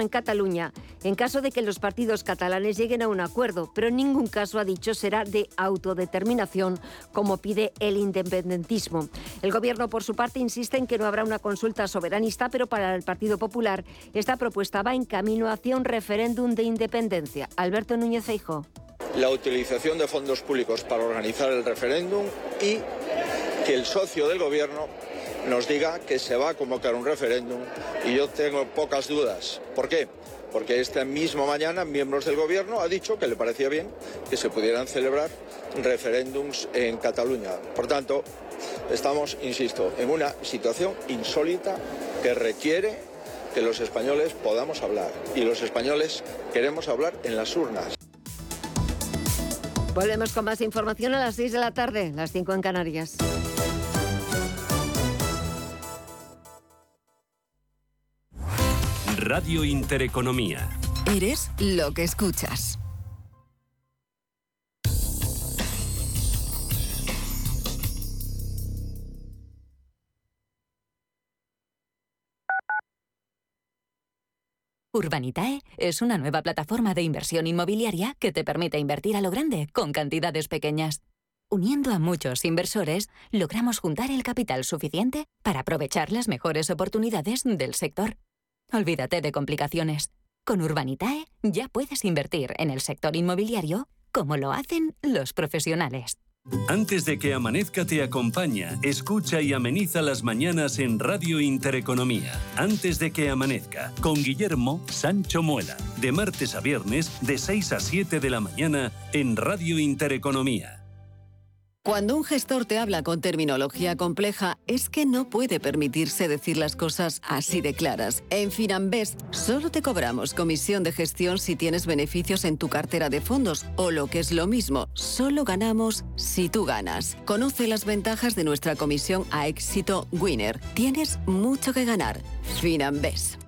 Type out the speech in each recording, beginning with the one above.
en Cataluña en caso de que los partidos catalanes lleguen a un acuerdo, pero en ningún caso ha dicho será de autodeterminación como pide el independentismo. El gobierno por su parte insiste en que no habrá una consulta soberanista, pero para el Partido Popular esta propuesta va en camino hacia un referéndum de independencia. Alberto Núñez Feijóo la utilización de fondos públicos para organizar el referéndum y que el socio del gobierno nos diga que se va a convocar un referéndum y yo tengo pocas dudas. ¿Por qué? Porque esta misma mañana miembros del gobierno ha dicho que le parecía bien que se pudieran celebrar referéndums en Cataluña. Por tanto, estamos, insisto, en una situación insólita que requiere que los españoles podamos hablar. Y los españoles queremos hablar en las urnas. Volvemos con más información a las 6 de la tarde, las 5 en Canarias. Radio Intereconomía. Eres lo que escuchas. Urbanitae es una nueva plataforma de inversión inmobiliaria que te permite invertir a lo grande con cantidades pequeñas. Uniendo a muchos inversores, logramos juntar el capital suficiente para aprovechar las mejores oportunidades del sector. Olvídate de complicaciones. Con Urbanitae ya puedes invertir en el sector inmobiliario como lo hacen los profesionales. Antes de que amanezca te acompaña, escucha y ameniza las mañanas en Radio Intereconomía. Antes de que amanezca, con Guillermo Sancho Muela, de martes a viernes, de 6 a 7 de la mañana, en Radio Intereconomía. Cuando un gestor te habla con terminología compleja, es que no puede permitirse decir las cosas así de claras. En Finanbest solo te cobramos comisión de gestión si tienes beneficios en tu cartera de fondos o lo que es lo mismo, solo ganamos si tú ganas. Conoce las ventajas de nuestra comisión a éxito Winner. Tienes mucho que ganar. Finanbest.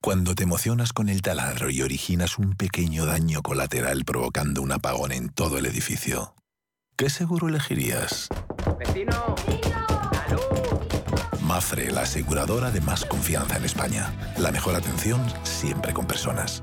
Cuando te emocionas con el taladro y originas un pequeño daño colateral provocando un apagón en todo el edificio. ¿Qué seguro elegirías? ¡Vecino! Mafre, la aseguradora de más confianza en España. La mejor atención siempre con personas.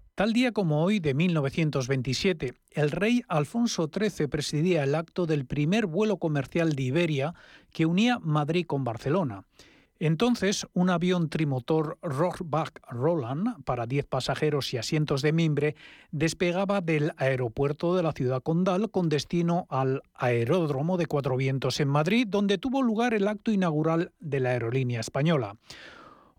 Tal día como hoy de 1927, el rey Alfonso XIII presidía el acto del primer vuelo comercial de Iberia que unía Madrid con Barcelona. Entonces, un avión trimotor Rohrbach Roland para 10 pasajeros y asientos de mimbre despegaba del aeropuerto de la ciudad condal con destino al aeródromo de Cuatro Vientos en Madrid, donde tuvo lugar el acto inaugural de la aerolínea española.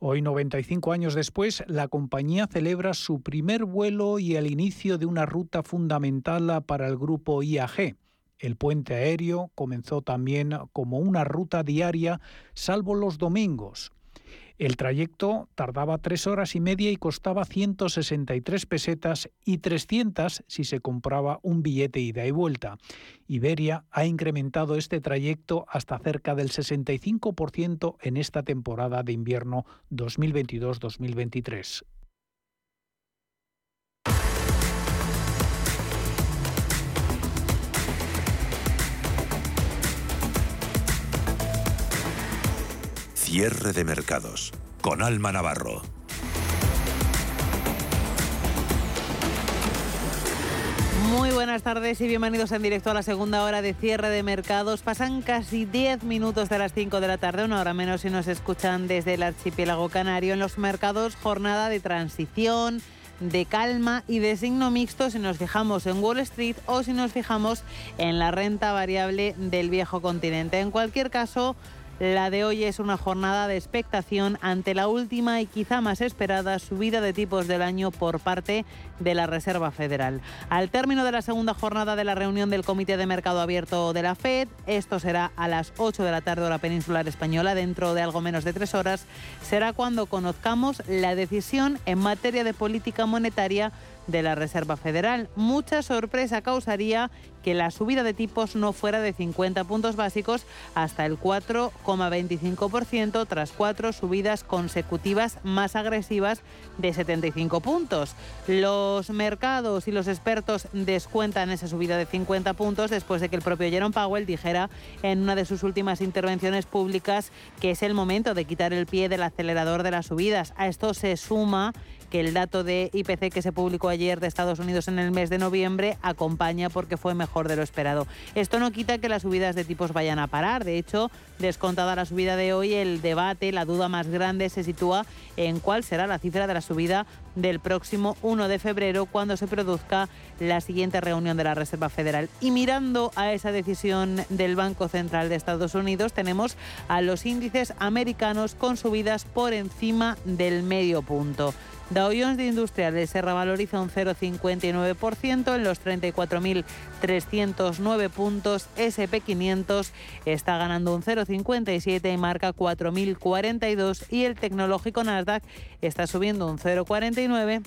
Hoy, 95 años después, la compañía celebra su primer vuelo y el inicio de una ruta fundamental para el grupo IAG. El puente aéreo comenzó también como una ruta diaria, salvo los domingos. El trayecto tardaba tres horas y media y costaba 163 pesetas y 300 si se compraba un billete ida y vuelta. Iberia ha incrementado este trayecto hasta cerca del 65% en esta temporada de invierno 2022-2023. Cierre de mercados con Alma Navarro. Muy buenas tardes y bienvenidos en directo a la segunda hora de cierre de mercados. Pasan casi 10 minutos de las 5 de la tarde, una hora menos si nos escuchan desde el archipiélago canario. En los mercados, jornada de transición de calma y de signo mixto si nos fijamos en Wall Street o si nos fijamos en la renta variable del viejo continente. En cualquier caso, la de hoy es una jornada de expectación ante la última y quizá más esperada subida de tipos del año por parte de la Reserva Federal. Al término de la segunda jornada de la reunión del Comité de Mercado Abierto de la Fed, esto será a las 8 de la tarde hora peninsular española, dentro de algo menos de tres horas, será cuando conozcamos la decisión en materia de política monetaria de la Reserva Federal. Mucha sorpresa causaría que la subida de tipos no fuera de 50 puntos básicos hasta el 4,25% tras cuatro subidas consecutivas más agresivas de 75 puntos. Los mercados y los expertos descuentan esa subida de 50 puntos después de que el propio Jerome Powell dijera en una de sus últimas intervenciones públicas que es el momento de quitar el pie del acelerador de las subidas. A esto se suma que el dato de IPC que se publicó ayer de Estados Unidos en el mes de noviembre acompaña porque fue mejor de lo esperado. Esto no quita que las subidas de tipos vayan a parar. De hecho, descontada la subida de hoy, el debate, la duda más grande se sitúa en cuál será la cifra de la subida del próximo 1 de febrero cuando se produzca la siguiente reunión de la Reserva Federal. Y mirando a esa decisión del Banco Central de Estados Unidos, tenemos a los índices americanos con subidas por encima del medio punto. Dow Jones de Industriales se revaloriza un 0,59% en los 34.309 puntos. SP500 está ganando un 0,57 y marca 4.042 y el tecnológico Nasdaq está subiendo un 0,49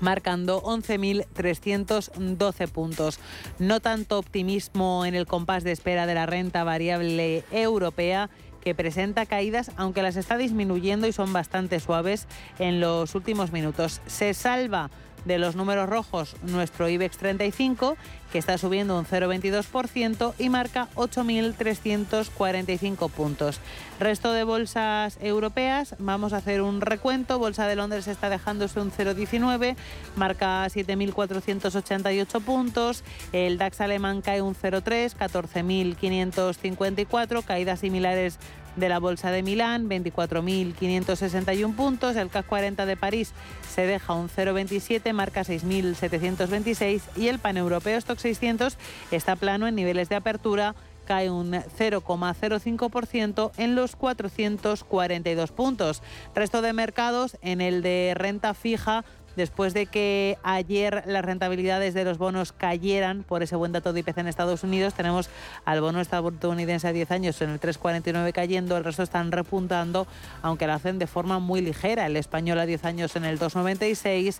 marcando 11.312 puntos. No tanto optimismo en el compás de espera de la renta variable europea que presenta caídas, aunque las está disminuyendo y son bastante suaves en los últimos minutos. Se salva de los números rojos nuestro IBEX 35, que está subiendo un 0,22% y marca 8.345 puntos. Resto de bolsas europeas, vamos a hacer un recuento. Bolsa de Londres está dejándose un 0,19, marca 7.488 puntos. El DAX alemán cae un 0,3, 14.554, caídas similares de la Bolsa de Milán, 24.561 puntos. El CAC 40 de París se deja un 0,27, marca 6.726 y el paneuropeo Stock 600 está plano en niveles de apertura cae un 0,05% en los 442 puntos. Resto de mercados en el de renta fija después de que ayer las rentabilidades de los bonos cayeran por ese buen dato de IPC en Estados Unidos. Tenemos al bono estadounidense a 10 años en el 3,49 cayendo, el resto están repuntando, aunque lo hacen de forma muy ligera. El español a 10 años en el 2,96,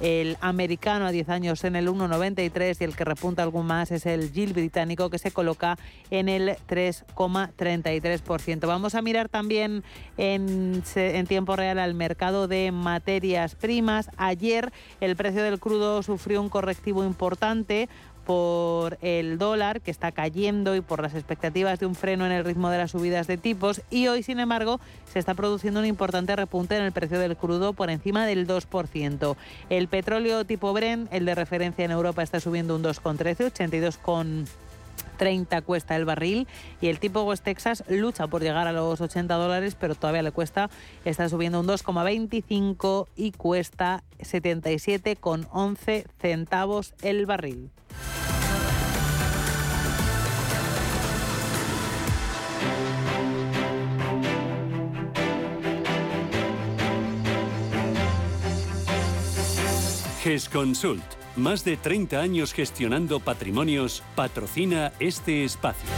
el americano a 10 años en el 1,93 y el que repunta algo más es el GIL británico que se coloca en el 3,33%. Vamos a mirar también en tiempo real al mercado de materias primas. Ayer el precio del crudo sufrió un correctivo importante por el dólar que está cayendo y por las expectativas de un freno en el ritmo de las subidas de tipos y hoy sin embargo se está produciendo un importante repunte en el precio del crudo por encima del 2%. El petróleo tipo Brent, el de referencia en Europa, está subiendo un 2,13, 82 con 30 cuesta el barril y el tipo West Texas lucha por llegar a los 80 dólares, pero todavía le cuesta, está subiendo un 2,25 y cuesta 77,11 centavos el barril. GESConsult, más de 30 años gestionando patrimonios, patrocina este espacio.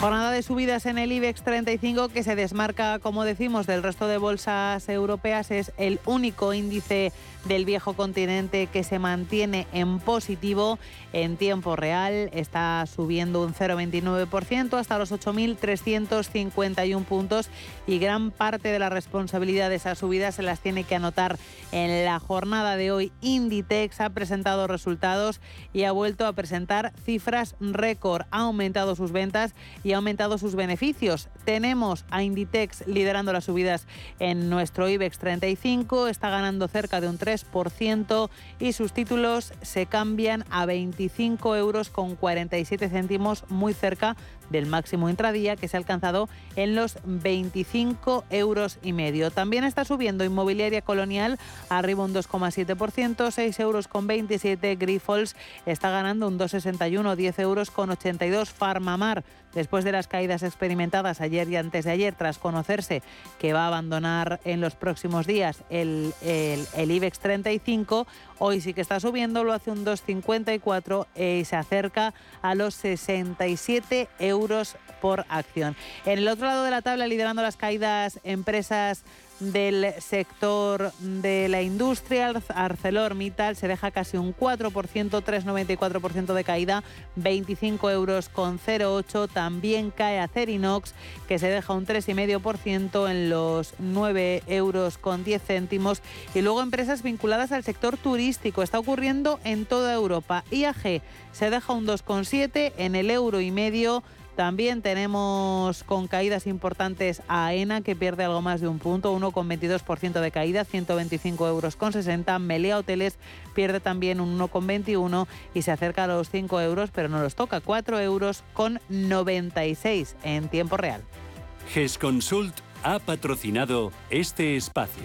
Jornada de subidas en el IBEX 35 que se desmarca, como decimos, del resto de bolsas europeas. Es el único índice del viejo continente que se mantiene en positivo en tiempo real. Está subiendo un 0,29% hasta los 8.351 puntos y gran parte de la responsabilidad de esas subidas se las tiene que anotar en la jornada de hoy. Inditex ha presentado resultados y ha vuelto a presentar cifras récord. Ha aumentado sus ventas y y ha aumentado sus beneficios. Tenemos a Inditex liderando las subidas en nuestro IBEX 35, está ganando cerca de un 3% y sus títulos se cambian a 25 euros con 47 céntimos, muy cerca del máximo intradía que se ha alcanzado en los 25 euros y medio. También está subiendo inmobiliaria colonial arriba un 2,7%, 6 euros con 27. Grifols está ganando un 2,61, 10 euros con 82. Farmamar después de las caídas experimentadas ayer y antes de ayer, tras conocerse que va a abandonar en los próximos días el, el, IBEX 35, hoy sí que está subiendo, lo hace un 2,54 y se acerca a los 67 euros por acción. En el otro lado de la tabla, liderando las caídas, empresas del sector de la industria. ArcelorMittal se deja casi un 4%, 3,94% de caída, 25 euros con 0,8. También cae Acerinox, que se deja un 3,5% en los 9 euros con 10 céntimos. Y luego empresas vinculadas al sector turístico. Está ocurriendo en toda Europa. IAG se deja un 2,7 en el euro y medio. También tenemos con caídas importantes a AENA, que pierde algo más de un punto, 1,22% de caída, 125 euros con 60. Melea Hoteles pierde también un 1,21 y se acerca a los 5 euros, pero no los toca, 4 euros con 96 en tiempo real. GESConsult ha patrocinado este espacio.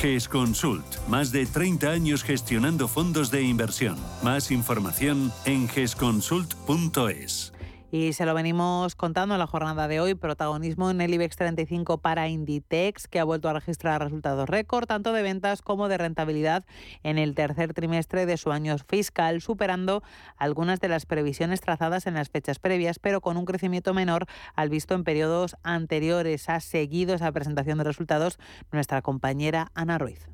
GESConsult. Más de 30 años gestionando fondos de inversión. Más información en gesconsult.es. Y se lo venimos contando en la jornada de hoy, protagonismo en el IBEX 35 para Inditex, que ha vuelto a registrar resultados récord, tanto de ventas como de rentabilidad en el tercer trimestre de su año fiscal, superando algunas de las previsiones trazadas en las fechas previas, pero con un crecimiento menor al visto en periodos anteriores. Ha seguido esa presentación de resultados nuestra compañera Ana Ruiz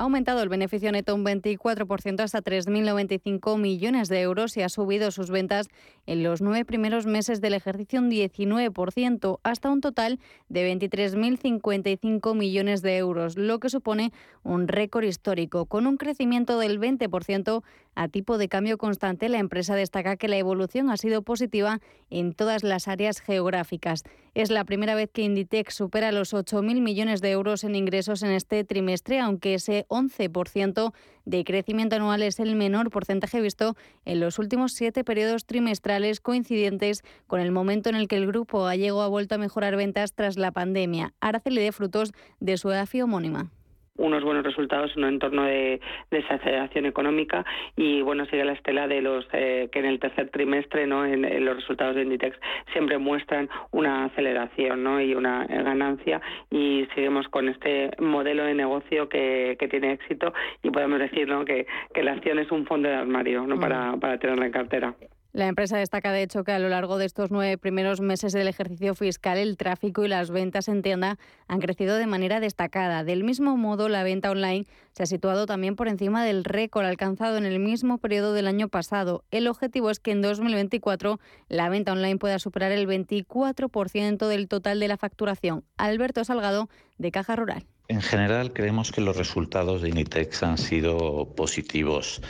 ha aumentado el beneficio neto un 24% hasta 3.095 millones de euros y ha subido sus ventas en los nueve primeros meses del ejercicio un 19% hasta un total de 23.055 millones de euros, lo que supone un récord histórico. Con un crecimiento del 20% a tipo de cambio constante, la empresa destaca que la evolución ha sido positiva en todas las áreas geográficas. Es la primera vez que Inditex supera los 8.000 millones de euros en ingresos en este trimestre, aunque ese 11% de crecimiento anual es el menor porcentaje visto en los últimos siete periodos trimestrales coincidentes con el momento en el que el grupo gallego ha vuelto a mejorar ventas tras la pandemia. Araceli de frutos de su EAFI homónima unos buenos resultados en un entorno de desaceleración económica y bueno sigue la estela de los eh, que en el tercer trimestre no en, los resultados de Inditex siempre muestran una aceleración ¿no? y una ganancia y seguimos con este modelo de negocio que, que tiene éxito y podemos decir ¿no? que, que la acción es un fondo de armario ¿no? Mm. para, para tenerla en cartera. La empresa destaca, de hecho, que a lo largo de estos nueve primeros meses del ejercicio fiscal, el tráfico y las ventas en tienda han crecido de manera destacada. Del mismo modo, la venta online se ha situado también por encima del récord alcanzado en el mismo periodo del año pasado. El objetivo es que en 2024 la venta online pueda superar el 24% del total de la facturación. Alberto Salgado, de Caja Rural. En general, creemos que los resultados de Initex han sido positivos.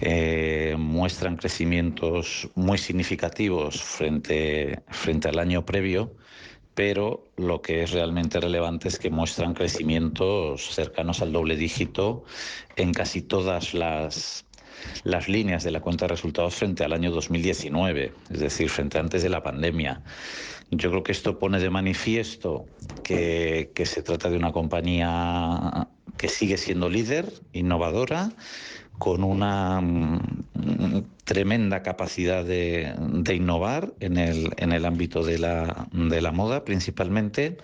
Eh, muestran crecimientos muy significativos frente, frente al año previo, pero lo que es realmente relevante es que muestran crecimientos cercanos al doble dígito en casi todas las las líneas de la cuenta de resultados frente al año 2019, es decir, frente antes de la pandemia. Yo creo que esto pone de manifiesto que, se trata de una compañía que sigue siendo líder, innovadora, con una mm, tremenda capacidad de, innovar en el, ámbito de la, moda principalmente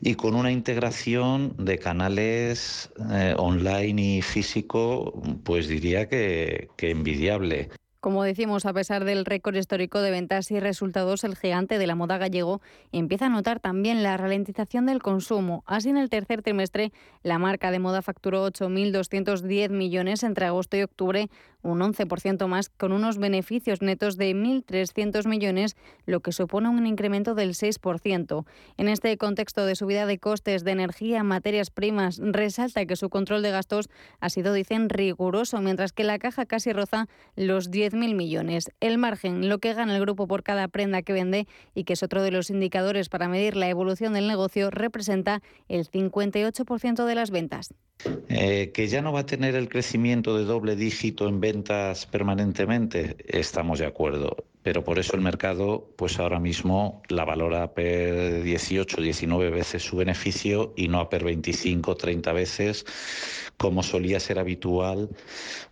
y con una integración de canales eh, online y físico, pues diría que envidiable. Como decimos, a pesar del récord histórico de ventas y resultados, el gigante de la moda gallego empieza a notar también la ralentización del consumo. Así, en el tercer trimestre, la marca de moda facturó 8.210 millones entre agosto y octubre, un 11% más, con unos beneficios netos de 1.300 millones, lo que supone un incremento del 6%. En este contexto de subida de costes de energía, materias primas, resalta que su control de gastos ha sido, dicen, riguroso, mientras que la caja casi roza los 10 mil millones. El margen, lo que gana el grupo por cada prenda que vende y que es otro de los indicadores para medir la evolución del negocio, representa el 58% de las ventas. Eh, que ya no va a tener el crecimiento de doble dígito en ventas permanentemente, estamos de acuerdo pero por eso el mercado pues ahora mismo la valora per 18, 19 veces su beneficio y no a per 25, 30 veces como solía ser habitual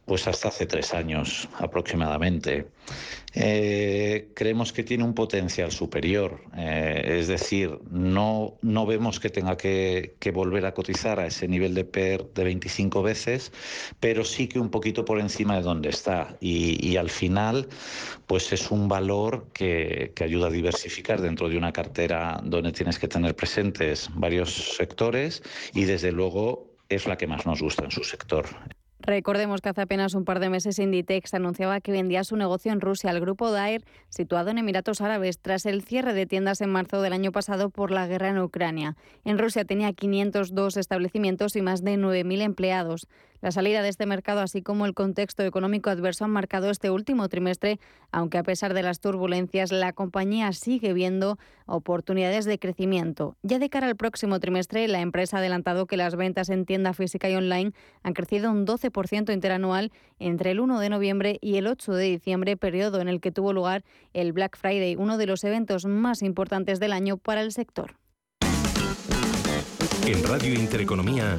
pues hasta hace tres años aproximadamente. Eh, creemos que tiene un potencial superior, eh, es decir, no, no vemos que tenga que, volver a cotizar a ese nivel de PER de 25 veces, pero sí que un poquito por encima de donde está. Y, al final, pues es un valor que, que ayuda a diversificar dentro de una cartera donde tienes que tener presentes varios sectores y desde luego es la que más nos gusta en su sector. Recordemos que hace apenas un par de meses Inditex anunciaba que vendía su negocio en Rusia al grupo Dair, situado en Emiratos Árabes, tras el cierre de tiendas en marzo del año pasado por la guerra en Ucrania. En Rusia tenía 502 establecimientos y más de 9.000 empleados. La salida de este mercado, así como el contexto económico adverso, han marcado este último trimestre, aunque a pesar de las turbulencias, la compañía sigue viendo oportunidades de crecimiento. Ya de cara al próximo trimestre, la empresa ha adelantado que las ventas en tienda física y online han crecido un 12% interanual entre el 1 de noviembre y el 8 de diciembre, periodo en el que tuvo lugar el Black Friday, uno de los eventos más importantes del año para el sector. En Radio Intereconomía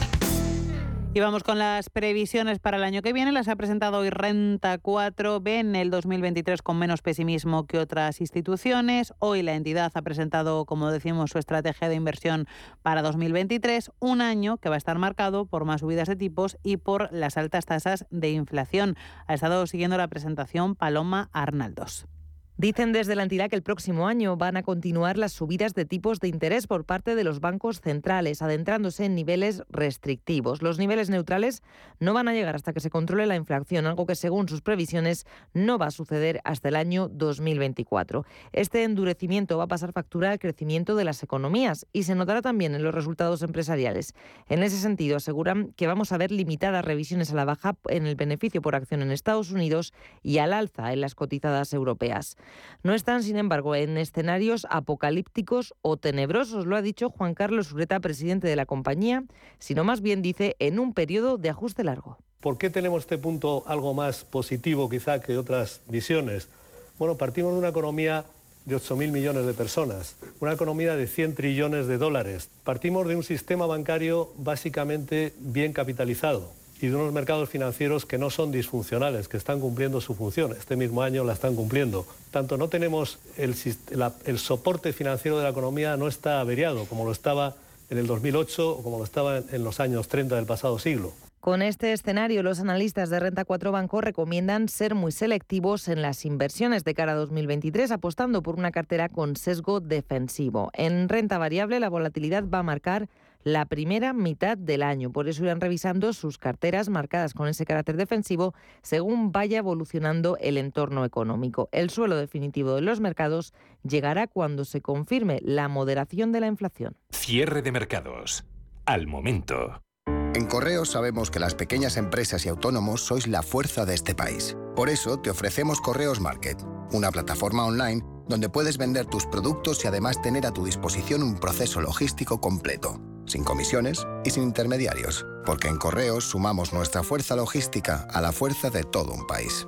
Y vamos con las previsiones para el año que viene. Las ha presentado hoy Renta 4. Ven el 2023 con menos pesimismo que otras instituciones. Hoy la entidad ha presentado, como decimos, su estrategia de inversión para 2023, un año que va a estar marcado por más subidas de tipos y por las altas tasas de inflación. Ha estado siguiendo la presentación Paloma Arnaldos. Dicen desde la entidad que el próximo año van a continuar las subidas de tipos de interés por parte de los bancos centrales, adentrándose en niveles restrictivos. Los niveles neutrales no van a llegar hasta que se controle la inflación, algo que según sus previsiones no va a suceder hasta el año 2024. Este endurecimiento va a pasar factura al crecimiento de las economías y se notará también en los resultados empresariales. En ese sentido, aseguran que vamos a ver limitadas revisiones a la baja en el beneficio por acción en Estados Unidos y al alza en las cotizadas europeas. No están, sin embargo, en escenarios apocalípticos o tenebrosos, lo ha dicho Juan Carlos Ureta, presidente de la compañía, sino más bien dice en un periodo de ajuste largo. ¿Por qué tenemos este punto algo más positivo quizá que otras visiones? Bueno, partimos de una economía de 8.000 millones de personas, una economía de 100 trillones de dólares. Partimos de un sistema bancario básicamente bien capitalizado y de unos mercados financieros que no son disfuncionales, que están cumpliendo su función. Este mismo año la están cumpliendo. Tanto no tenemos el, soporte financiero de la economía no está averiado como lo estaba en el 2008 o como lo estaba en los años 30 del pasado siglo. Con este escenario, los analistas de Renta 4 Banco recomiendan ser muy selectivos en las inversiones de cara a 2023, apostando por una cartera con sesgo defensivo. En renta variable, la volatilidad va a marcar la primera mitad del año. Por eso irán revisando sus carteras marcadas con ese carácter defensivo según vaya evolucionando el entorno económico. El suelo definitivo de los mercados llegará cuando se confirme la moderación de la inflación. Cierre de mercados. Al momento. En Correos sabemos que las pequeñas empresas y autónomos sois la fuerza de este país. Por eso te ofrecemos Correos Market, una plataforma online donde puedes vender tus productos y además tener a tu disposición un proceso logístico completo sin comisiones y sin intermediarios, porque en Correos sumamos nuestra fuerza logística a la fuerza de todo un país.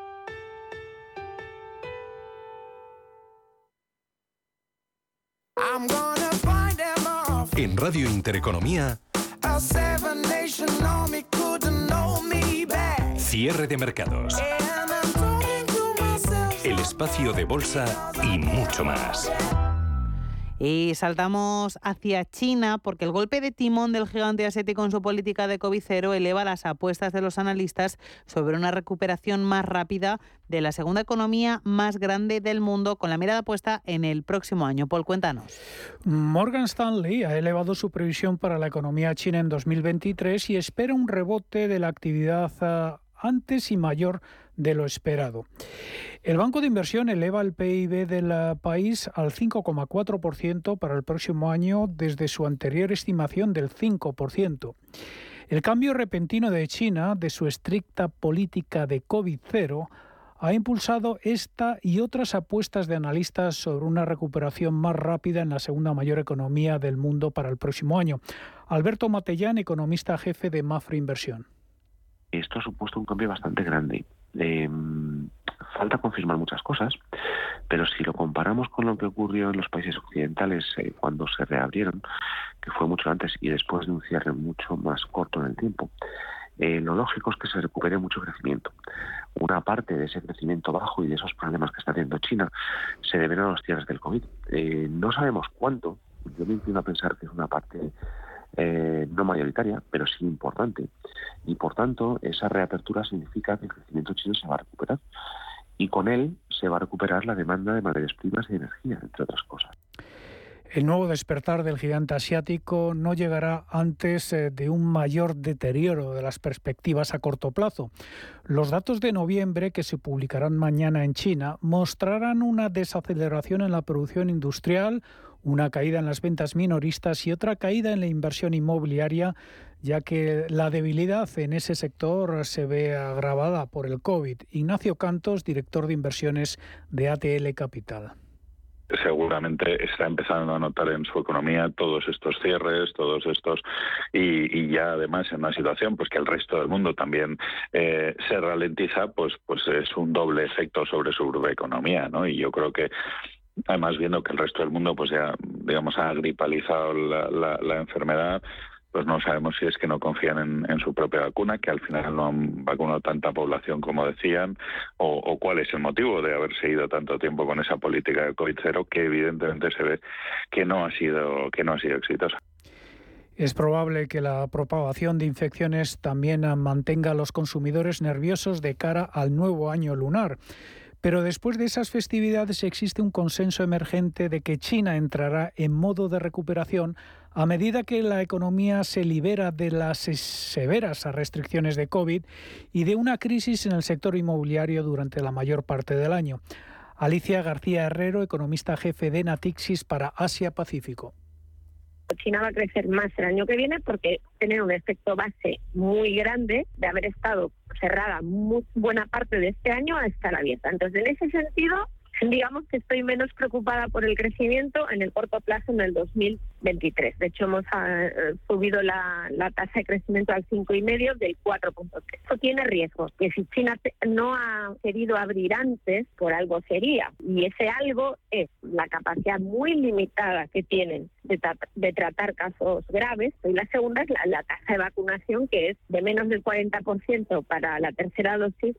En Radio Intereconomía, cierre de mercados, el espacio de bolsa y mucho más. Y saltamos hacia China porque el golpe de timón del gigante asiático en su política de COVID cero eleva las apuestas de los analistas sobre una recuperación más rápida de la segunda economía más grande del mundo con la mirada puesta en el próximo año. Paul, cuéntanos. Morgan Stanley ha elevado su previsión para la economía china en 2023 y espera un rebote de la actividad ah, antes y mayor de lo esperado. El Banco de Inversión eleva el PIB del país al 5,4% para el próximo año desde su anterior estimación del 5%. El cambio repentino de China de su estricta política de COVID-0 ha impulsado esta y otras apuestas de analistas sobre una recuperación más rápida en la segunda mayor economía del mundo para el próximo año. Alberto Matellán, economista jefe de Mafra Inversión. Esto ha supuesto un cambio bastante grande eh, falta confirmar muchas cosas, pero si lo comparamos con lo que ocurrió en los países occidentales eh, cuando se reabrieron, que fue mucho antes y después de un cierre mucho más corto en el tiempo, eh, lo lógico es que se recupere mucho crecimiento. Una parte de ese crecimiento bajo y de esos problemas que está teniendo China se deben a los cierres del COVID. Eh, no sabemos cuánto, yo me inclino a pensar que es una parte eh, no mayoritaria, pero sí importante. Y por tanto, esa reapertura significa que el crecimiento chino se va a recuperar. Y con él se va a recuperar la demanda de materias primas y energía, entre otras cosas. El nuevo despertar del gigante asiático no llegará antes eh, de un mayor deterioro de las perspectivas a corto plazo. Los datos de noviembre que se publicarán mañana en China mostrarán una desaceleración en la producción industrial, una caída en las ventas minoristas y otra caída en la inversión inmobiliaria, ya que la debilidad en ese sector se ve agravada por el COVID. Ignacio Cantos, director de inversiones de ATL Capital seguramente está empezando a notar en su economía todos estos cierres, todos estos y, ya además en una situación pues que el resto del mundo también eh, se ralentiza, pues pues es un doble efecto sobre su economía, ¿no? Y yo creo que Además, viendo que el resto del mundo, pues ya, digamos, ha gripalizado la, enfermedad, pues no sabemos si es que no confían en, su propia vacuna, que al final no han vacunado tanta población como decían, o, cuál es el motivo de haber seguido tanto tiempo con esa política de COVID cero, que evidentemente se ve que no ha sido que no ha sido exitosa. Es probable que la propagación de infecciones también mantenga a los consumidores nerviosos de cara al nuevo año lunar. Pero después de esas festividades existe un consenso emergente de que China entrará en modo de recuperación a medida que la economía se libera de las severas restricciones de COVID y de una crisis en el sector inmobiliario durante la mayor parte del año. Alicia García Herrero, economista jefe de Natixis para Asia-Pacífico. China va a crecer más el año que viene porque tener un efecto base muy grande de haber estado cerrada muy buena parte de este año a estar abierta. Entonces, en ese sentido, digamos que estoy menos preocupada por el crecimiento en el corto plazo en el 2023. De hecho, hemos ah, subido la, tasa de crecimiento al 5,5 del 4.3. Eso tiene riesgos, que si China no ha querido abrir antes, por algo sería. Y ese algo es la capacidad muy limitada que tienen de, de tratar casos graves. Y la segunda es la tasa de vacunación, que es de menos del 40% para la tercera dosis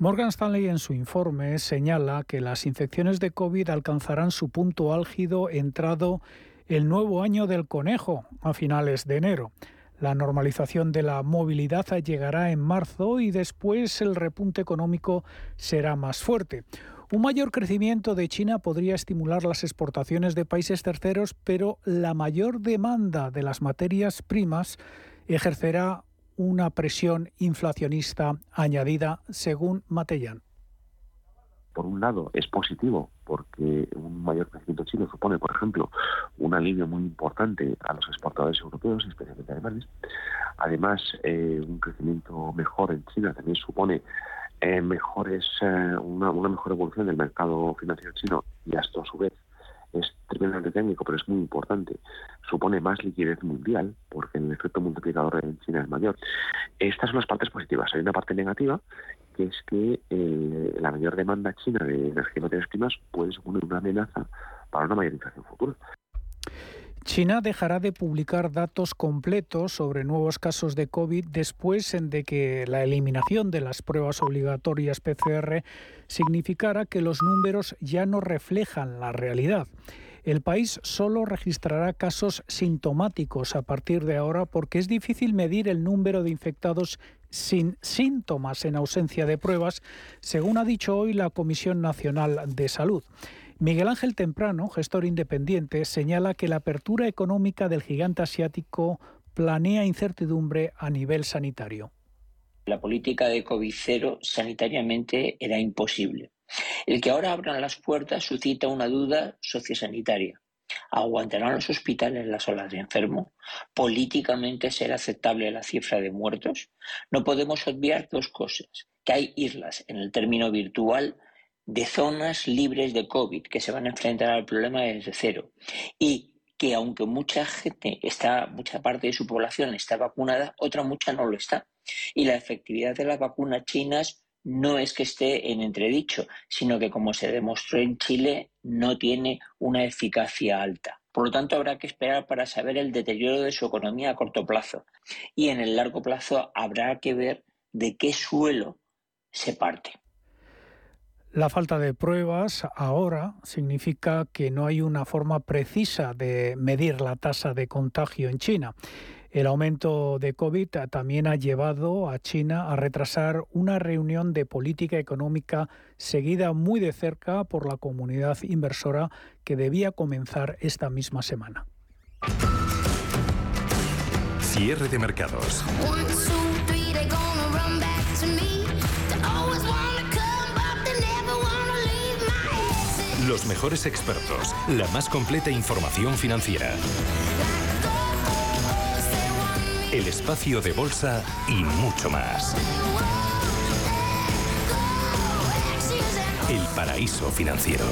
Morgan Stanley en su informe señala que las infecciones de COVID alcanzarán su punto álgido entrado el nuevo año del conejo a finales de enero. La normalización de la movilidad llegará en marzo y después el repunte económico será más fuerte. Un mayor crecimiento de China podría estimular las exportaciones de países terceros, pero la mayor demanda de las materias primas ejercerá una presión inflacionista añadida, según Matellán. por un lado, es positivo porque un mayor crecimiento chino supone, por ejemplo, un alivio muy importante a los exportadores europeos, especialmente alemanes. Además, eh, un crecimiento mejor en China también supone eh, mejores, eh, una, una mejor evolución del mercado financiero chino y esto a su vez es tremendamente técnico, pero es muy importante. Supone más liquidez mundial, porque el efecto multiplicador en China es mayor. Estas son las partes positivas. Hay una parte negativa, que es que eh, la mayor demanda china de energía y materias primas puede suponer una amenaza para una mayor inflación futura. China dejará de publicar datos completos sobre nuevos casos de COVID después de que la eliminación de las pruebas obligatorias PCR significara que los números ya no reflejan la realidad. El país solo registrará casos sintomáticos a partir de ahora porque es difícil medir el número de infectados sin síntomas en ausencia de pruebas, según ha dicho hoy la Comisión Nacional de Salud. Miguel Ángel Temprano, gestor independiente, señala que la apertura económica del gigante asiático planea incertidumbre a nivel sanitario. La política de COVID cero sanitariamente era imposible. El que ahora abran las puertas suscita una duda sociosanitaria. ¿Aguantarán los hospitales las olas de enfermo? ¿Políticamente será aceptable la cifra de muertos? No podemos obviar dos cosas, que hay islas en el término virtual de zonas libres de COVID que se van a enfrentar al problema desde cero y que aunque mucha gente está, mucha parte de su población está vacunada, otra mucha no lo está. Y la efectividad de las vacunas chinas no es que esté en entredicho, sino que como se demostró en Chile, no tiene una eficacia alta. Por lo tanto, habrá que esperar para saber el deterioro de su economía a corto plazo. Y en el largo plazo habrá que ver de qué suelo se parte. La falta de pruebas ahora significa que no hay una forma precisa de medir la tasa de contagio en China. El aumento de COVID también ha llevado a China a retrasar una reunión de política económica seguida muy de cerca por la comunidad inversora que debía comenzar esta misma semana. Cierre de mercados. Los mejores expertos, la más completa información financiera. El espacio de bolsa y mucho más. El paraíso financiero.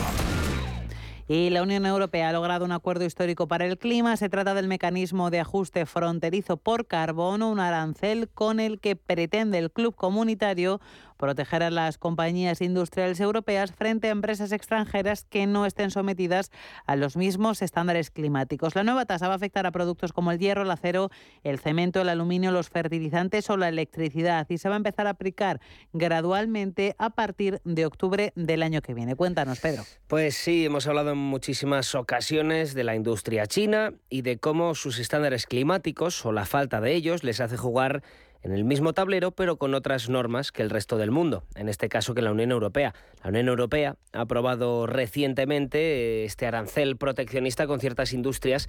Y la Unión Europea ha logrado un acuerdo histórico para el clima. Se trata del mecanismo de ajuste fronterizo por carbono, un arancel con el que pretende el club comunitario proteger a las compañías industriales europeas frente a empresas extranjeras que no estén sometidas a los mismos estándares climáticos. La nueva tasa va a afectar a productos como el hierro, el acero, el cemento, el aluminio, los fertilizantes o la electricidad y se va a empezar a aplicar gradualmente a partir de octubre del año que viene. Cuéntanos, Pedro. Pues sí, hemos hablado en muchísimas ocasiones de la industria china y de cómo sus estándares climáticos o la falta de ellos les hace jugar en el mismo tablero, pero con otras normas que el resto del mundo, en este caso que la Unión Europea. La Unión Europea ha aprobado recientemente eh, este arancel proteccionista con ciertas industrias.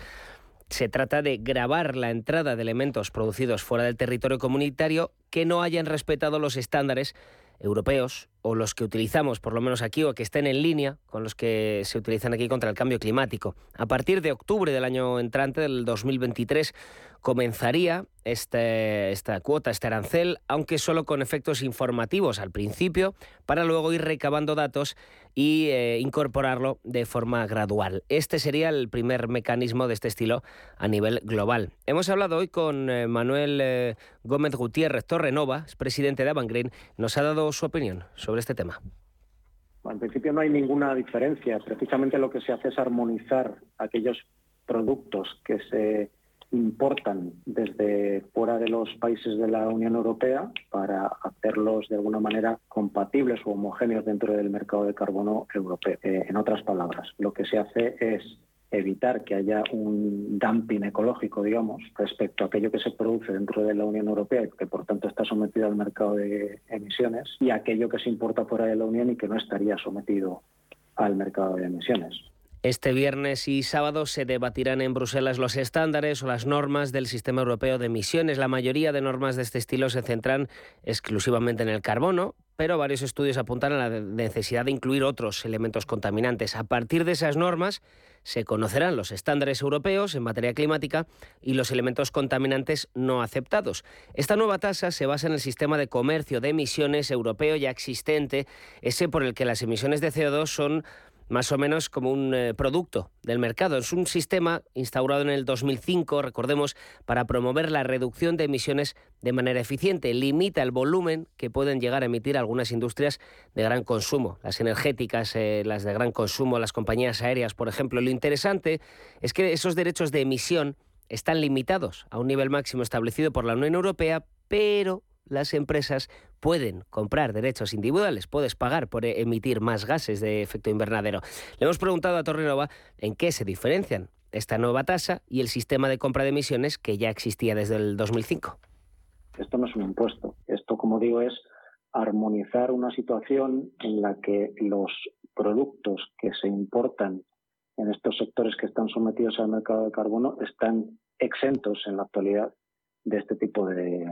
Se trata de grabar la entrada de elementos producidos fuera del territorio comunitario que no hayan respetado los estándares europeos o los que utilizamos, por lo menos aquí, o que estén en línea con los que se utilizan aquí contra el cambio climático. A partir de octubre del año entrante, del 2023, comenzaría este, esta cuota, este arancel, aunque solo con efectos informativos al principio, para luego ir recabando datos y eh, incorporarlo de forma gradual. Este sería el primer mecanismo de este estilo a nivel global. Hemos hablado hoy con eh, Manuel eh, Gómez Gutiérrez Torrenova, es presidente de Avangren, nos ha dado su opinión sobre este tema. En principio no hay ninguna diferencia. Precisamente lo que se hace es armonizar aquellos productos que se importan desde fuera de los países de la Unión Europea para hacerlos de alguna manera compatibles o homogéneos dentro del mercado de carbono europeo. Eh, en otras palabras, lo que se hace es evitar que haya un dumping ecológico, digamos, respecto a aquello que se produce dentro de la Unión Europea y que por tanto está sometido al mercado de emisiones y aquello que se importa fuera de la Unión y que no estaría sometido al mercado de emisiones. Este viernes y sábado se debatirán en Bruselas los estándares o las normas del Sistema Europeo de Emisiones. La mayoría de normas de este estilo se centran exclusivamente en el carbono, pero varios estudios apuntan a la necesidad de incluir otros elementos contaminantes. A partir de esas normas se conocerán los estándares europeos en materia climática y los elementos contaminantes no aceptados. Esta nueva tasa se basa en el sistema de comercio de emisiones europeo ya existente, ese por el que las emisiones de CO2 son más o menos como un eh, producto del mercado. Es un sistema instaurado en el 2005, recordemos, para promover la reducción de emisiones de manera eficiente. Limita el volumen que pueden llegar a emitir algunas industrias de gran consumo, las energéticas, eh, las de gran consumo, las compañías aéreas, por ejemplo. Lo interesante es que esos derechos de emisión están limitados a un nivel máximo establecido por la Unión Europea, pero las empresas pueden comprar derechos individuales, puedes pagar por emitir más gases de efecto invernadero. Le hemos preguntado a Torrenova en qué se diferencian esta nueva tasa y el sistema de compra de emisiones que ya existía desde el 2005. Esto no es un impuesto. Esto, como digo, es armonizar una situación en la que los productos que se importan en estos sectores que están sometidos al mercado de carbono están exentos en la actualidad de este tipo de,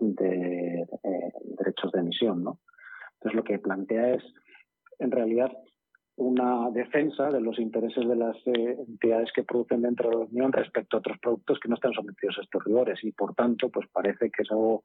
eh, derechos de emisión. ¿no? Entonces, lo que plantea es, en realidad, una defensa de los intereses de las eh, entidades que producen dentro de la Unión respecto a otros productos que no están sometidos a estos rigores y, por tanto, pues parece que es algo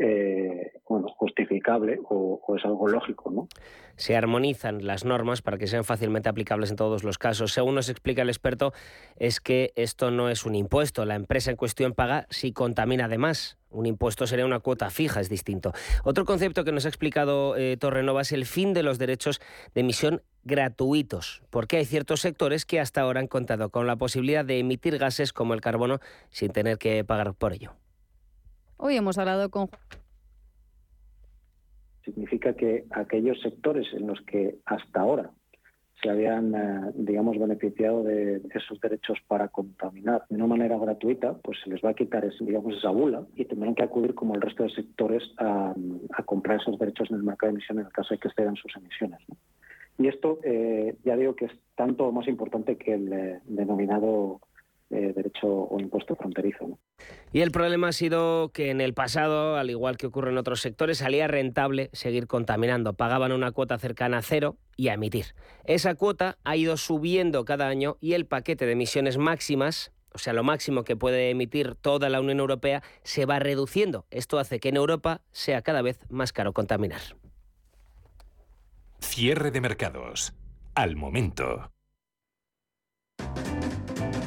eh, bueno, justificable o, es algo lógico. ¿no? Se armonizan las normas para que sean fácilmente aplicables en todos los casos. Según nos explica el experto, es que esto no es un impuesto. La empresa en cuestión paga si contamina además. Un impuesto sería una cuota fija, es distinto. Otro concepto que nos ha explicado eh, Torrenova es el fin de los derechos de emisión gratuitos, porque hay ciertos sectores que hasta ahora han contado con la posibilidad de emitir gases como el carbono sin tener que pagar por ello. Hoy hemos hablado con... Significa que aquellos sectores en los que hasta ahora se habían, eh, digamos, beneficiado de esos derechos para contaminar de una manera gratuita, pues se les va a quitar, digamos, esa bula y tendrán que acudir como el resto de sectores a, comprar esos derechos en el mercado de emisiones en el caso de que excedan sus emisiones. Y esto, eh, ya digo que es tanto más importante que el eh, denominado eh, derecho o impuesto fronterizo. Y el problema ha sido que en el pasado, al igual que ocurre en otros sectores, salía rentable seguir contaminando. Pagaban una cuota cercana a cero y a emitir. Esa cuota ha ido subiendo cada año y el paquete de emisiones máximas o sea, lo máximo que puede emitir toda la Unión Europea, se va reduciendo. Esto hace que en Europa sea cada vez más caro contaminar. Cierre de mercados. Al momento.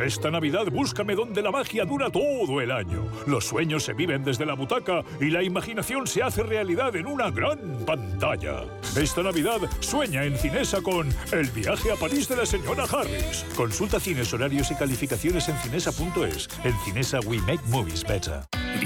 Esta Navidad búscame donde la magia dura todo el año. Los sueños se viven desde la butaca y la imaginación se hace realidad en una gran pantalla. Esta Navidad sueña en Cinesa con El viaje a París de la señora Harris. Consulta cines, horarios y calificaciones en cinesa.es. En Cinesa we make movies better.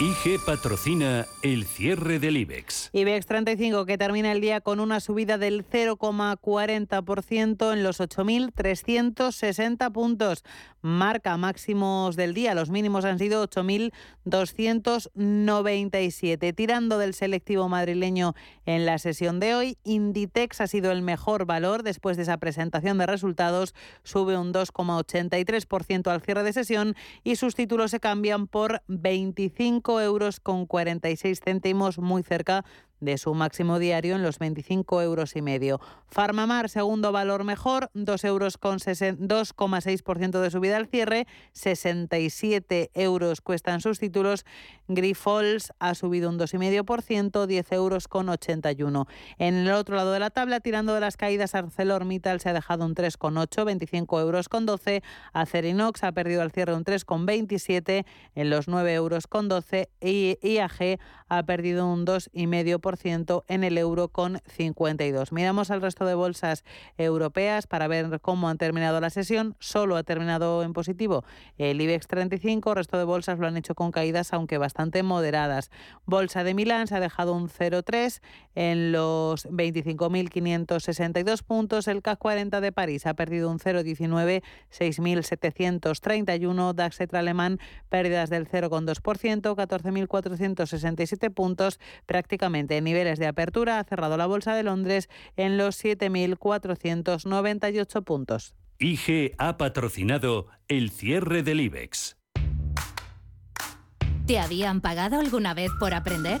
IG patrocina el cierre del IBEX. IBEX 35 que termina el día con una subida del 0,40% en los 8.360 puntos. Marca máximos del día. Los mínimos han sido 8.297. Tirando del selectivo madrileño en la sesión de hoy, Inditex ha sido el mejor valor después de esa presentación de resultados. Sube un 2,83% al cierre de sesión y sus títulos se cambian por 25 euros con 46 céntimos, muy cerca de su máximo diario en los 25 euros y medio. Farmamar, segundo valor mejor, 2 euros con 2,6% de subida al cierre, 67 euros cuestan sus títulos. Grifols ha subido un 2,5%, 10 euros con 81. En el otro lado de la tabla, tirando de las caídas, ArcelorMittal se ha dejado un 3,8, 25 euros con 12. Acerinox ha perdido al cierre un 3,27 en los 9 euros con 12 y IAG ha perdido un 2,5% en el euro con 52. Miramos al resto de bolsas europeas para ver cómo han terminado la sesión. Solo ha terminado en positivo el IBEX 35, el resto de bolsas lo han hecho con caídas aunque bastante moderadas. Bolsa de Milán se ha dejado un 0,3 en los 25.562 puntos. El CAC 40 de París ha perdido un 0,19, 6.731. DAX alemán pérdidas del 0,2%, 14.467 puntos prácticamente niveles de apertura ha cerrado la Bolsa de Londres en los 7.498 puntos. IG ha patrocinado el cierre del IBEX. ¿Te habían pagado alguna vez por aprender?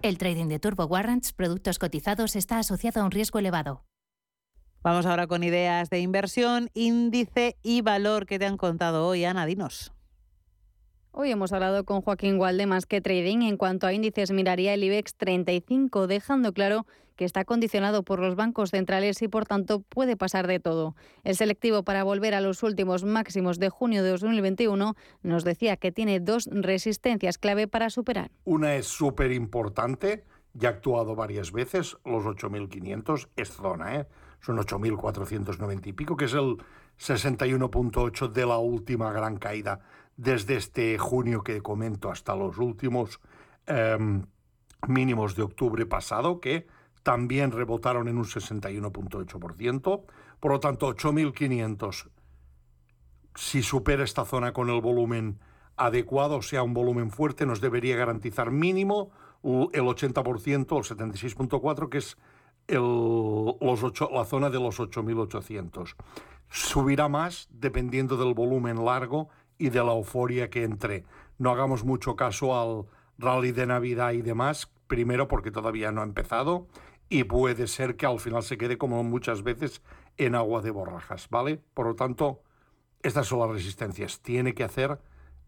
El trading de Turbo Warrants, productos cotizados, está asociado a un riesgo elevado. Vamos ahora con ideas de inversión, índice y valor que te han contado hoy, Ana, dinos. Hoy hemos hablado con Joaquín Gualde más que trading. En cuanto a índices, miraría el IBEX 35, dejando claro que está condicionado por los bancos centrales y por tanto puede pasar de todo. El selectivo para volver a los últimos máximos de junio de 2021 nos decía que tiene dos resistencias clave para superar. Una es súper importante, ya ha actuado varias veces, los 8.500 es zona, ¿eh? son 8.490 y pico, que es el 61.8 de la última gran caída desde este junio que comento hasta los últimos em, mínimos de octubre pasado, que también rebotaron en un 61.8%. Por lo tanto, 8.500, si supera esta zona con el volumen adecuado, o sea, un volumen fuerte, nos debería garantizar mínimo el 80%, el 76.4%, que es el, los la zona de los 8.800. Subirá más dependiendo del volumen largo y de la euforia que entre. No hagamos mucho caso al rally de Navidad y demás, primero porque todavía no ha empezado y puede ser que al final se quede como muchas veces en agua de borrajas, ¿vale? Por lo tanto, estas son las resistencias. Tiene que hacer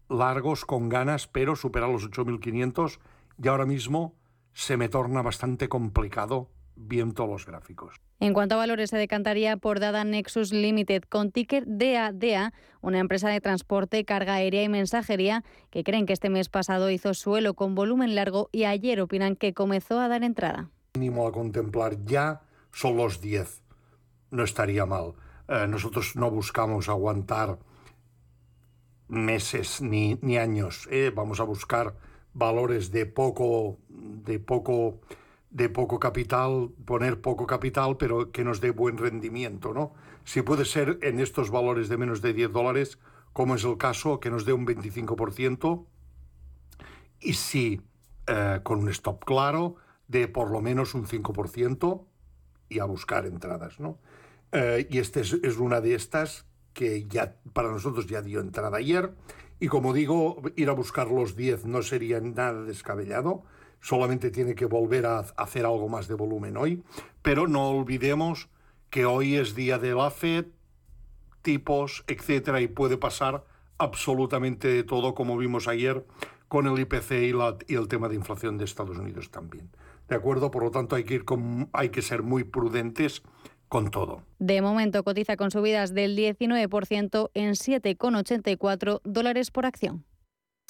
largos con ganas, pero superar los 8.500 y ahora mismo se me torna bastante complicado viendo los gráficos. En cuanto a valores, se decantaría por Dada Nexus Limited con ticker DADA, una empresa de transporte, carga aérea y mensajería que creen que este mes pasado hizo suelo con volumen largo y ayer opinan que comenzó a dar entrada. Mínimo a contemplar ya son los 10. No estaría mal. Eh, nosotros no buscamos aguantar meses ni, ni años. ¿eh? Vamos a buscar valores de poco, de poco de poco capital, poner poco capital, pero que nos dé buen rendimiento, ¿no? Si puede ser en estos valores de menos de 10 dólares, como es el caso, que nos dé un 25%, y si eh, con un stop claro de por lo menos un 5% y a buscar entradas, ¿no? Eh, y esta es, es una de estas que ya para nosotros ya dio entrada ayer, y como digo, ir a buscar los 10 no sería nada descabellado, solamente tiene que volver a hacer algo más de volumen hoy, pero no olvidemos que hoy es día de la FED, tipos, etcétera, y puede pasar absolutamente de todo, como vimos ayer con el IPC y, la, y el tema de inflación de Estados Unidos también. ¿De acuerdo? Por lo tanto, hay que, ir con, hay que ser muy prudentes con todo. De momento cotiza con subidas del 19% en 7,84 dólares por acción.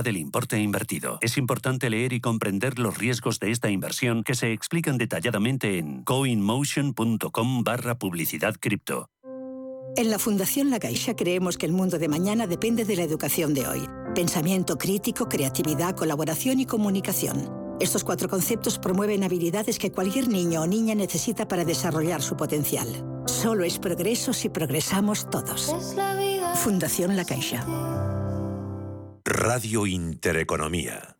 del importe invertido. Es importante leer y comprender los riesgos de esta inversión que se explican detalladamente en coinmotion.com barra publicidad cripto. En la Fundación La Caixa creemos que el mundo de mañana depende de la educación de hoy. Pensamiento crítico, creatividad, colaboración y comunicación. Estos cuatro conceptos promueven habilidades que cualquier niño o niña necesita para desarrollar su potencial. Solo es progreso si progresamos todos. Fundación La Caixa. Radio Intereconomía.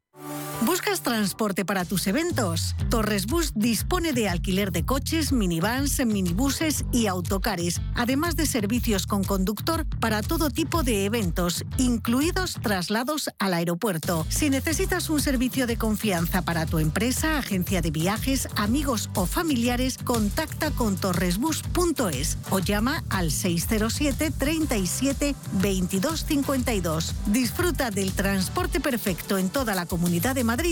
¿Buscas transporte para tus eventos? Torres Bus dispone de alquiler de coches, minivans, minibuses y autocares, además de servicios con conductor para todo tipo de eventos, incluidos traslados al aeropuerto. Si necesitas un servicio de confianza para tu empresa, agencia de viajes, amigos o familiares, contacta con torresbus.es o llama al 607 37 22 52. Disfruta del transporte perfecto en toda la comunidad de Madrid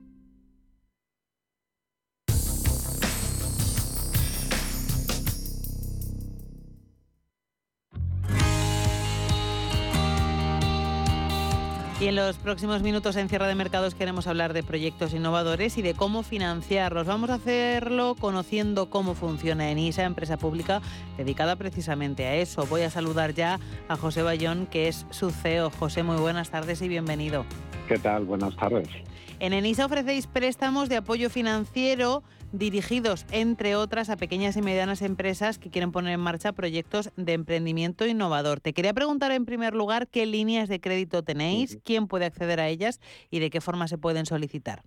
Y en los próximos minutos en Cierre de Mercados queremos hablar de proyectos innovadores y de cómo financiarlos. Vamos a hacerlo conociendo cómo funciona ENISA, empresa pública dedicada precisamente a eso. Voy a saludar ya a José Bayón, que es su CEO. José, muy buenas tardes y bienvenido. ¿Qué tal? Buenas tardes. En ENISA ofrecéis préstamos de apoyo financiero dirigidos, entre otras, a pequeñas y medianas empresas que quieren poner en marcha proyectos de emprendimiento innovador. Te quería preguntar en primer lugar qué líneas de crédito tenéis, quién puede acceder a ellas y de qué forma se pueden solicitar.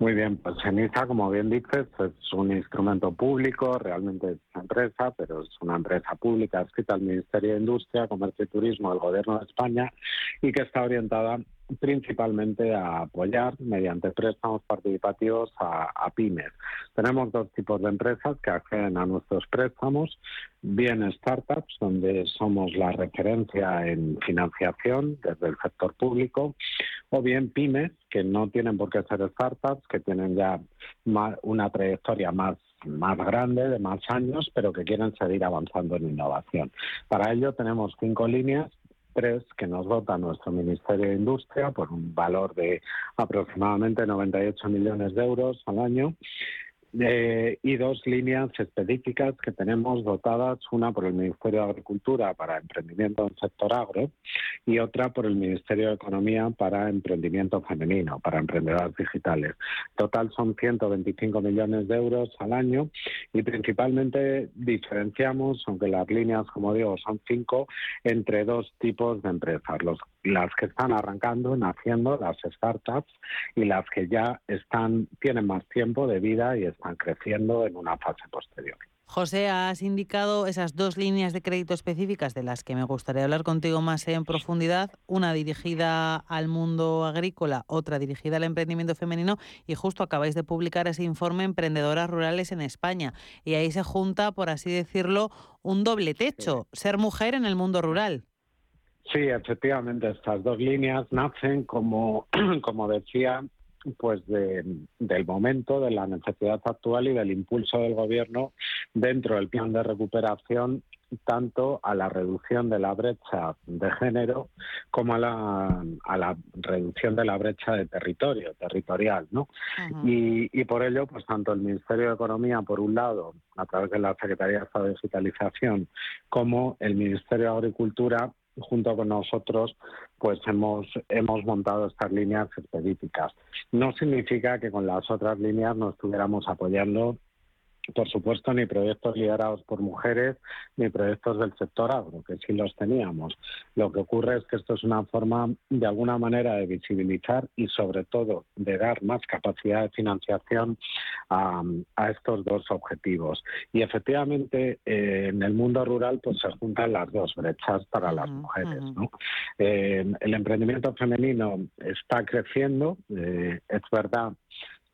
Muy bien, pues ENISA, como bien dices, es un instrumento público, realmente es una empresa, pero es una empresa pública escrita al Ministerio de Industria, Comercio y Turismo del Gobierno de España y que está orientada principalmente a apoyar mediante préstamos participativos a, pymes. Tenemos dos tipos de empresas que acceden a nuestros préstamos, bien startups, donde somos la referencia en financiación desde el sector público, o bien pymes, que no tienen por qué ser startups, que tienen ya una trayectoria más más grande, de más años, pero que quieren seguir avanzando en innovación. Para ello tenemos cinco líneas que nos dota nuestro Ministerio de Industria por un valor de aproximadamente 98 millones de euros al año y dos líneas específicas que tenemos dotadas, una por el Ministerio de Agricultura para emprendimiento en el sector agro y otra por el Ministerio de Economía para emprendimiento femenino, para emprendedoras digitales. Total son 125 millones de euros al año y principalmente diferenciamos, aunque las líneas, como digo, son cinco, entre dos tipos de empresas. Las que están arrancando, naciendo, las startups, y las que ya están, tienen más tiempo de vida y están creciendo en una fase posterior. José, has indicado esas dos líneas de crédito específicas de las que me gustaría hablar contigo más en profundidad, una dirigida al mundo agrícola, otra dirigida al emprendimiento femenino y justo acabáis de publicar ese informe Emprendedoras Rurales en España y ahí se junta, por así decirlo, un doble techo, ser mujer en el mundo rural. Sí, efectivamente, estas dos líneas nacen, como, como decía, pues del momento, de la necesidad actual y del impulso del gobierno dentro del plan de recuperación tanto a la reducción de la brecha de género como a la, a la reducción de la brecha de territorio, territorial, ¿no? y, y, por ello, pues tanto el Ministerio de Economía, por un lado, a través de la Secretaría de Estado de Digitalización, como el Ministerio de Agricultura, junto con nosotros, pues hemos, hemos montado estas líneas específicas. No significa que con las otras líneas no estuviéramos apoyando por supuesto, ni proyectos liderados por mujeres, ni proyectos del sector agro, que sí los teníamos. Lo que ocurre es que esto es una forma, de alguna manera, de visibilizar y, sobre todo, de dar más capacidad de financiación a, estos dos objetivos. Y, efectivamente, eh, en el mundo rural, pues se juntan las dos brechas para las mujeres. Eh, el emprendimiento femenino está creciendo, eh, es verdad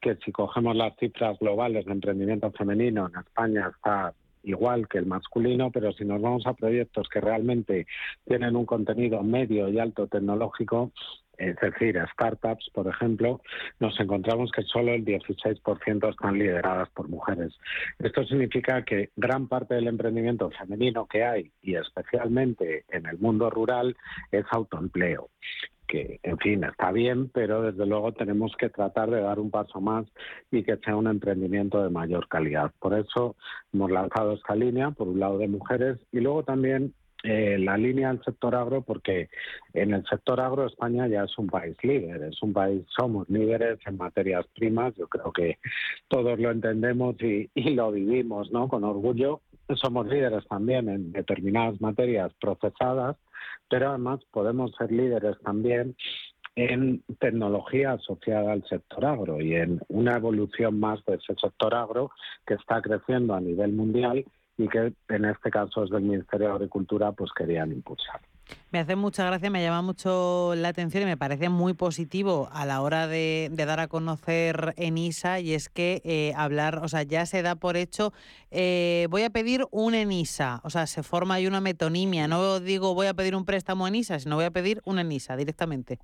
que si cogemos las cifras globales de emprendimiento femenino en España está igual que el masculino, pero si nos vamos a proyectos que realmente tienen un contenido medio y alto tecnológico, es decir, startups, por ejemplo, nos encontramos que solo el 16% están lideradas por mujeres. Esto significa que gran parte del emprendimiento femenino que hay, y especialmente en el mundo rural, es autoempleo en fin, está bien, pero desde luego tenemos que tratar de dar un paso más y que sea un emprendimiento de mayor calidad. Por eso hemos lanzado esta línea, por un lado de mujeres, y luego también eh, la línea del sector agro, porque en el sector agro España ya es un país líder, es un país, somos líderes en materias primas, yo creo que todos lo entendemos y, y lo vivimos ¿no? con orgullo. Somos líderes también en determinadas materias procesadas, pero además podemos ser líderes también en tecnología asociada al sector agro y en una evolución más de ese sector agro que está creciendo a nivel mundial y que en este caso es del Ministerio de Agricultura pues querían impulsar. Me hace mucha gracia, me llama mucho la atención y me parece muy positivo a la hora de, dar a conocer en ISA y es que eh, hablar, o sea, ya se da por hecho, eh, voy a pedir un ENISA, o sea, se forma ahí una metonimia, no digo voy a pedir un préstamo en ISA, sino voy a pedir un ENISA directamente.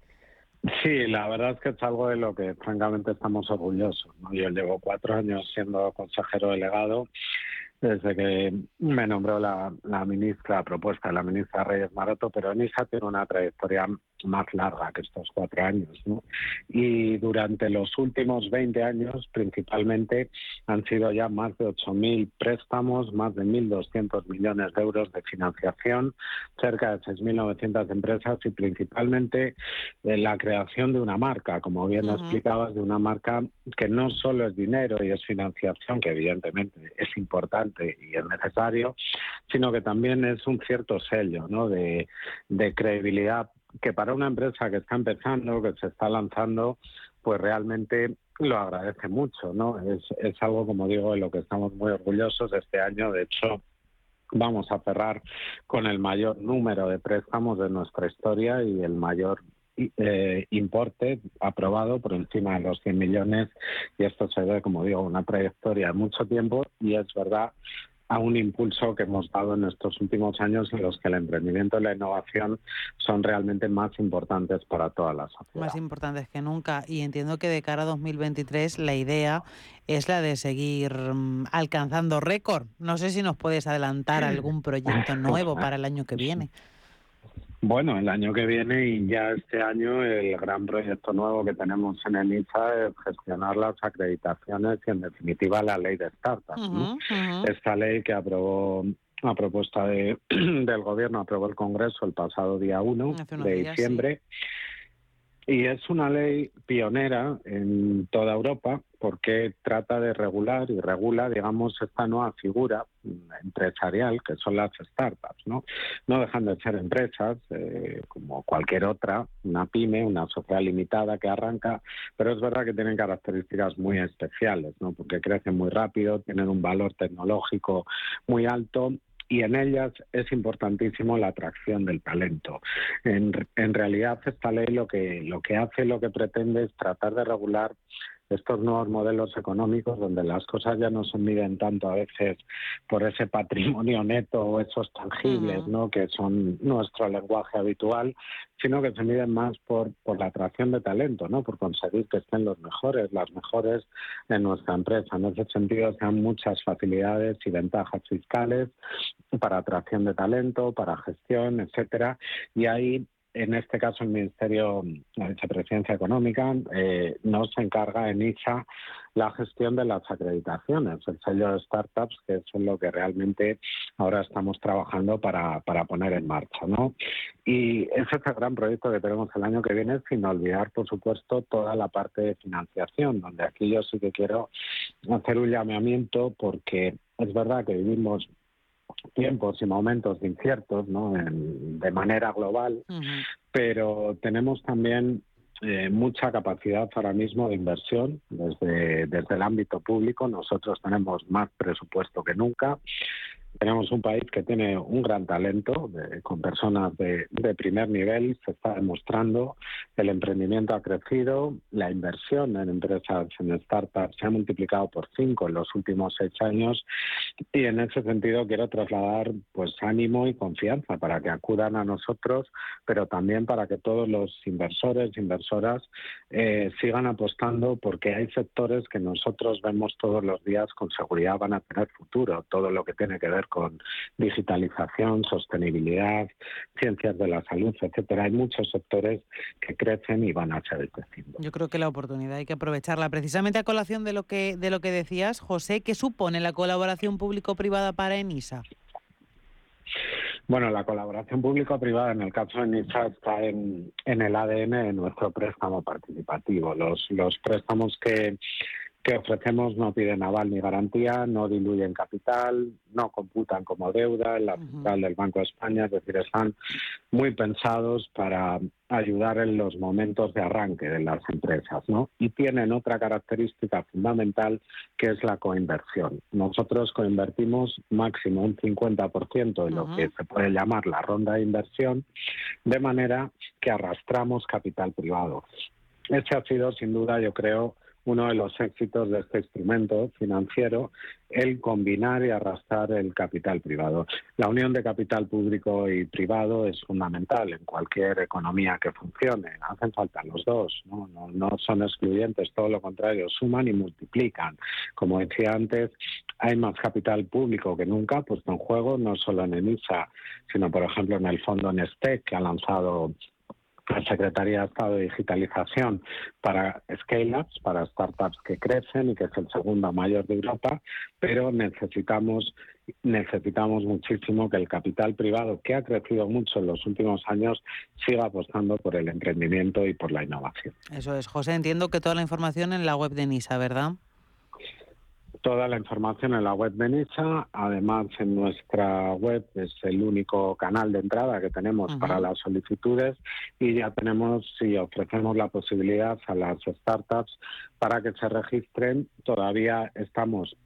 Sí, la verdad es que es algo de lo que francamente estamos orgullosos. Yo llevo cuatro años siendo consejero delegado desde que me nombró la, la ministra propuesta, la ministra Reyes Maroto, pero ENISA tiene una trayectoria más larga que estos cuatro años. ¿no? Y durante los últimos 20 años, principalmente, han sido ya más de 8.000 préstamos, más de 1.200 millones de euros de financiación, cerca de 6.900 empresas y principalmente eh, la creación de una marca, como bien explicabas, de una marca que no solo es dinero y es financiación, que evidentemente es importante, y es necesario, sino que también es un cierto sello ¿no? de, credibilidad que para una empresa que está empezando, que se está lanzando, pues realmente lo agradece mucho, ¿no? Es, es algo, como digo, de lo que estamos muy orgullosos este año. De hecho, vamos a cerrar con el mayor número de préstamos de nuestra historia y el mayor eh, importe aprobado por encima de los 100 millones y esto se ve, como digo, una trayectoria de mucho tiempo y es verdad a un impulso que hemos dado en estos últimos años en los que el emprendimiento y la innovación son realmente más importantes para todas las sociedad. Más importantes que nunca. Y entiendo que de cara a 2023 la idea es la de seguir mm, alcanzando récord. No sé si nos puedes adelantar algún proyecto nuevo para el año que viene. Bueno, el año que viene y ya este año el gran proyecto nuevo que tenemos en ENISA es gestionar las acreditaciones y en definitiva la ley de startups. Esta ley que aprobó a propuesta de, del gobierno, aprobó el Congreso el pasado día 1 de diciembre. Y es una ley pionera en toda Europa porque trata de regular y regula, digamos, esta nueva figura empresarial que son las startups, ¿no? No dejan de ser empresas eh, como cualquier otra, una pyme, una sociedad limitada que arranca, pero es verdad que tienen características muy especiales, ¿no? Porque crecen muy rápido, tienen un valor tecnológico muy alto y en ellas es importantísimo la atracción del talento. En, en realidad esta ley lo que, lo que hace, lo que pretende es tratar de regular estos nuevos modelos económicos donde las cosas ya no se miden tanto a veces por ese patrimonio neto o esos tangibles, ¿no? Que son nuestro lenguaje habitual, sino que se miden más por, por la atracción de talento, ¿no? Por conseguir que estén los mejores, las mejores en nuestra empresa. En ese sentido, se dan muchas facilidades y ventajas fiscales para atracción de talento, para gestión, etcétera. Y ahí en este caso el Ministerio, la Vicepresidencia Económica, eh, nos encarga en ISA la gestión de las acreditaciones, el sello de startups, que es lo que realmente ahora estamos trabajando para, para poner en marcha. ¿no? Y ese es el gran proyecto que tenemos el año que viene, sin olvidar, por supuesto, toda la parte de financiación, donde aquí yo sí que quiero hacer un llamamiento porque es verdad que vivimos tiempos y momentos inciertos ¿no? de manera global, pero tenemos también eh, mucha capacidad ahora mismo de inversión desde, desde el ámbito público. Nosotros tenemos más presupuesto que nunca. Tenemos un país que tiene un gran talento, con personas de, primer nivel, se está demostrando, el emprendimiento ha crecido, la inversión en empresas, en startups, se ha multiplicado por cinco en los últimos seis años. Y en ese sentido quiero trasladar pues ánimo y confianza para que acudan a nosotros, pero también para que todos los inversores, inversoras eh, sigan apostando porque hay sectores que nosotros vemos todos los días con seguridad van a tener futuro, todo lo que tiene que ver con digitalización, sostenibilidad, ciencias de la salud, etcétera. Hay muchos sectores que crecen y van a seguir creciendo. Yo creo que la oportunidad hay que aprovecharla. Precisamente a colación de lo que de lo que decías, José, ¿qué supone la colaboración público-privada para ENISA? Bueno, la colaboración público-privada en el caso de ENISA está en, en el ADN de nuestro préstamo participativo. Los, los préstamos que que ofrecemos no piden aval ni garantía, no diluyen capital, no computan como deuda en la fiscal del Banco de España, es decir, están muy pensados para ayudar en los momentos de arranque de las empresas, ¿no? Y tienen otra característica fundamental que es la coinversión. Nosotros coinvertimos máximo un 50% de lo que se puede llamar la ronda de inversión, de manera que arrastramos capital privado. Ese ha sido, sin duda, yo creo, uno de los éxitos de este instrumento financiero, el combinar y arrastrar el capital privado. La unión de capital público y privado es fundamental en cualquier economía que funcione. Hacen falta los dos, ¿no? No, son excluyentes, todo lo contrario, suman y multiplican. Como decía antes, hay más capital público que nunca puesto en juego, no solo en ENISA, sino por ejemplo en el fondo Nestec, que ha lanzado la Secretaría de Estado de Digitalización para scale-ups, para startups que crecen y que es el segundo mayor de Europa, pero necesitamos necesitamos muchísimo que el capital privado, que ha crecido mucho en los últimos años, siga apostando por el emprendimiento y por la innovación. Eso es, José. Entiendo que toda la información en la web de NISA, ¿verdad? Toda la información en la web de NISA. Además, en nuestra web es el único canal de entrada que tenemos para las solicitudes y ya tenemos y ofrecemos la posibilidad a las startups para que se registren. Todavía estamos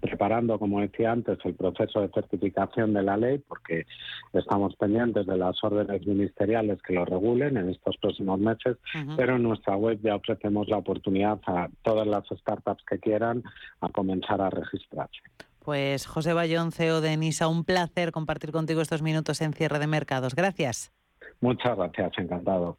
preparando, como decía antes, el proceso de certificación de la ley, porque estamos pendientes de las órdenes ministeriales que lo regulen en estos próximos meses, pero en nuestra web ya ofrecemos la oportunidad a todas las startups que quieran a comenzar a registrarse. Pues José Bayón, CEO de NISA, un placer compartir contigo estos minutos en cierre de mercados. Gracias. Muchas gracias, encantado.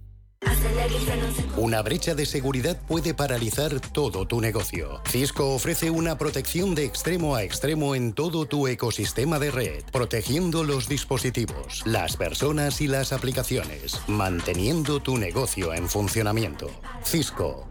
Una brecha de seguridad puede paralizar todo tu negocio. Cisco ofrece una protección de extremo a extremo en todo tu ecosistema de red, protegiendo los dispositivos, las personas y las aplicaciones, manteniendo tu negocio en funcionamiento. Cisco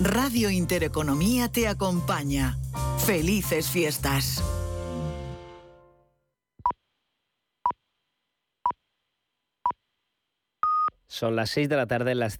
Radio Intereconomía te acompaña. Felices fiestas. Son las 6 de la tarde, las